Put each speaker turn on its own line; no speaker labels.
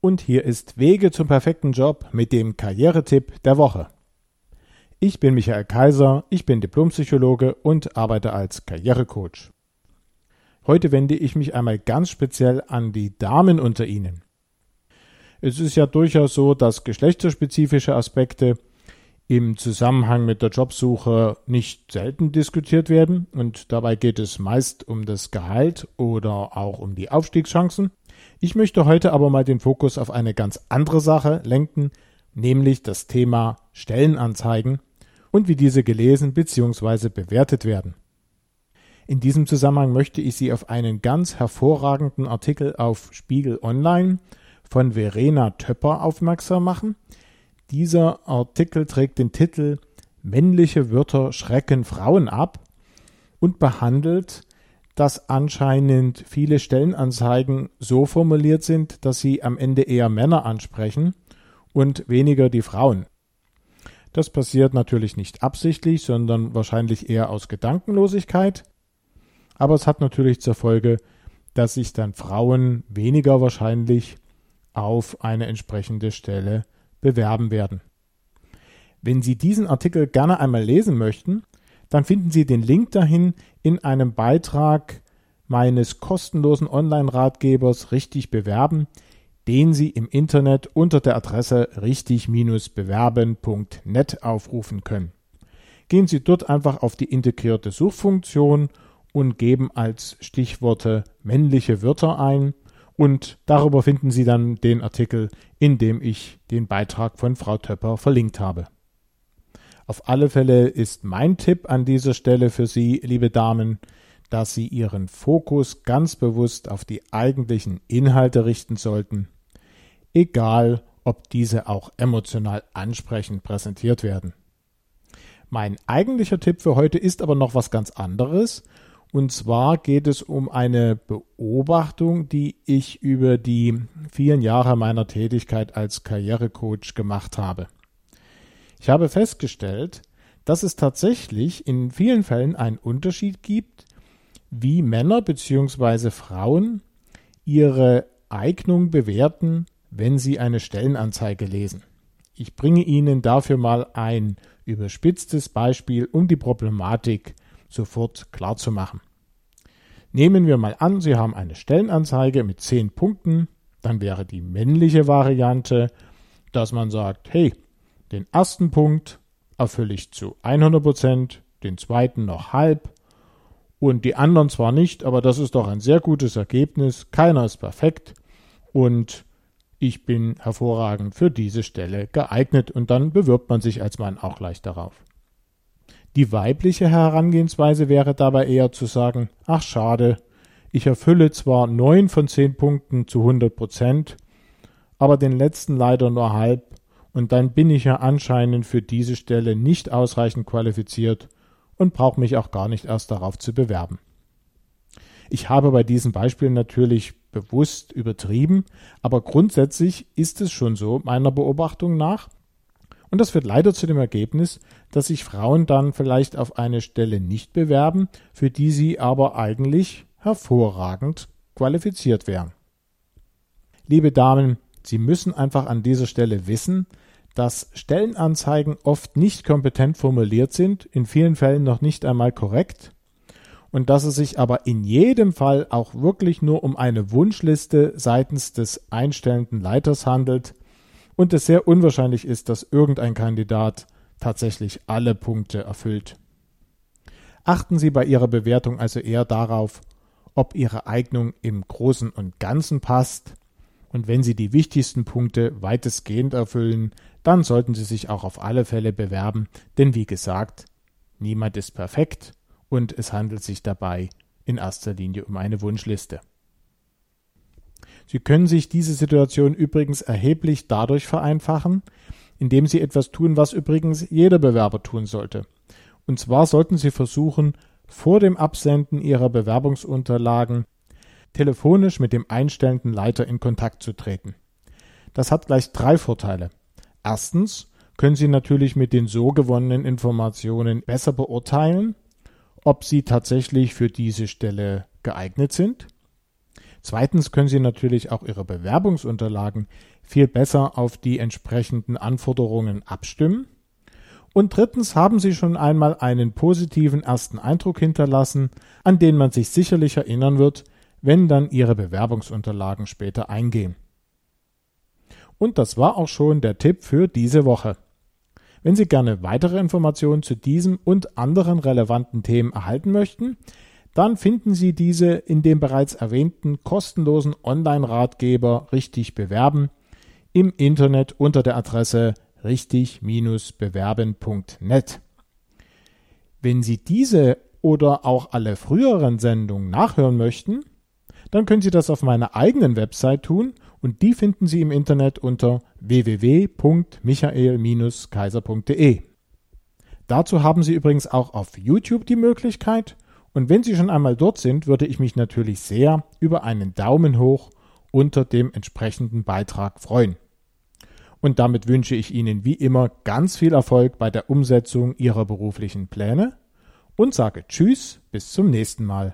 Und hier ist Wege zum perfekten Job mit dem Karrieretipp der Woche. Ich bin Michael Kaiser, ich bin Diplompsychologe und arbeite als Karrierecoach. Heute wende ich mich einmal ganz speziell an die Damen unter Ihnen. Es ist ja durchaus so, dass geschlechterspezifische Aspekte im Zusammenhang mit der Jobsuche nicht selten diskutiert werden und dabei geht es meist um das Gehalt oder auch um die Aufstiegschancen. Ich möchte heute aber mal den Fokus auf eine ganz andere Sache lenken, nämlich das Thema Stellenanzeigen und wie diese gelesen bzw. bewertet werden. In diesem Zusammenhang möchte ich Sie auf einen ganz hervorragenden Artikel auf Spiegel Online von Verena Töpper aufmerksam machen. Dieser Artikel trägt den Titel Männliche Wörter schrecken Frauen ab und behandelt dass anscheinend viele Stellenanzeigen so formuliert sind, dass sie am Ende eher Männer ansprechen und weniger die Frauen. Das passiert natürlich nicht absichtlich, sondern wahrscheinlich eher aus Gedankenlosigkeit. Aber es hat natürlich zur Folge, dass sich dann Frauen weniger wahrscheinlich auf eine entsprechende Stelle bewerben werden. Wenn Sie diesen Artikel gerne einmal lesen möchten, dann finden Sie den Link dahin in einem Beitrag meines kostenlosen Online-Ratgebers Richtig bewerben, den Sie im Internet unter der Adresse richtig-bewerben.net aufrufen können. Gehen Sie dort einfach auf die integrierte Suchfunktion und geben als Stichworte männliche Wörter ein und darüber finden Sie dann den Artikel, in dem ich den Beitrag von Frau Töpper verlinkt habe. Auf alle Fälle ist mein Tipp an dieser Stelle für Sie, liebe Damen, dass Sie Ihren Fokus ganz bewusst auf die eigentlichen Inhalte richten sollten, egal ob diese auch emotional ansprechend präsentiert werden. Mein eigentlicher Tipp für heute ist aber noch was ganz anderes, und zwar geht es um eine Beobachtung, die ich über die vielen Jahre meiner Tätigkeit als Karrierecoach gemacht habe. Ich habe festgestellt, dass es tatsächlich in vielen Fällen einen Unterschied gibt, wie Männer bzw. Frauen ihre Eignung bewerten, wenn sie eine Stellenanzeige lesen. Ich bringe Ihnen dafür mal ein überspitztes Beispiel, um die Problematik sofort klar zu machen. Nehmen wir mal an, Sie haben eine Stellenanzeige mit zehn Punkten, dann wäre die männliche Variante, dass man sagt, hey, den ersten Punkt erfülle ich zu 100 Prozent, den zweiten noch halb und die anderen zwar nicht, aber das ist doch ein sehr gutes Ergebnis. Keiner ist perfekt und ich bin hervorragend für diese Stelle geeignet und dann bewirbt man sich als Mann auch leicht darauf. Die weibliche Herangehensweise wäre dabei eher zu sagen, ach schade, ich erfülle zwar neun von zehn Punkten zu 100 Prozent, aber den letzten leider nur halb und dann bin ich ja anscheinend für diese Stelle nicht ausreichend qualifiziert und brauche mich auch gar nicht erst darauf zu bewerben. Ich habe bei diesem Beispiel natürlich bewusst übertrieben, aber grundsätzlich ist es schon so meiner Beobachtung nach. Und das führt leider zu dem Ergebnis, dass sich Frauen dann vielleicht auf eine Stelle nicht bewerben, für die sie aber eigentlich hervorragend qualifiziert wären. Liebe Damen, Sie müssen einfach an dieser Stelle wissen, dass Stellenanzeigen oft nicht kompetent formuliert sind, in vielen Fällen noch nicht einmal korrekt, und dass es sich aber in jedem Fall auch wirklich nur um eine Wunschliste seitens des einstellenden Leiters handelt und es sehr unwahrscheinlich ist, dass irgendein Kandidat tatsächlich alle Punkte erfüllt. Achten Sie bei Ihrer Bewertung also eher darauf, ob Ihre Eignung im Großen und Ganzen passt, und wenn Sie die wichtigsten Punkte weitestgehend erfüllen, dann sollten Sie sich auch auf alle Fälle bewerben, denn wie gesagt, niemand ist perfekt und es handelt sich dabei in erster Linie um eine Wunschliste. Sie können sich diese Situation übrigens erheblich dadurch vereinfachen, indem Sie etwas tun, was übrigens jeder Bewerber tun sollte. Und zwar sollten Sie versuchen, vor dem Absenden Ihrer Bewerbungsunterlagen telefonisch mit dem einstellenden Leiter in Kontakt zu treten. Das hat gleich drei Vorteile. Erstens können Sie natürlich mit den so gewonnenen Informationen besser beurteilen, ob Sie tatsächlich für diese Stelle geeignet sind. Zweitens können Sie natürlich auch Ihre Bewerbungsunterlagen viel besser auf die entsprechenden Anforderungen abstimmen. Und drittens haben Sie schon einmal einen positiven ersten Eindruck hinterlassen, an den man sich sicherlich erinnern wird, wenn dann Ihre Bewerbungsunterlagen später eingehen. Und das war auch schon der Tipp für diese Woche. Wenn Sie gerne weitere Informationen zu diesem und anderen relevanten Themen erhalten möchten, dann finden Sie diese in dem bereits erwähnten kostenlosen Online-Ratgeber Richtig bewerben im Internet unter der Adresse richtig-bewerben.net. Wenn Sie diese oder auch alle früheren Sendungen nachhören möchten, dann können Sie das auf meiner eigenen Website tun und die finden Sie im Internet unter www.michael-kaiser.de. Dazu haben Sie übrigens auch auf YouTube die Möglichkeit, und wenn Sie schon einmal dort sind, würde ich mich natürlich sehr über einen Daumen hoch unter dem entsprechenden Beitrag freuen. Und damit wünsche ich Ihnen wie immer ganz viel Erfolg bei der Umsetzung Ihrer beruflichen Pläne und sage Tschüss, bis zum nächsten Mal.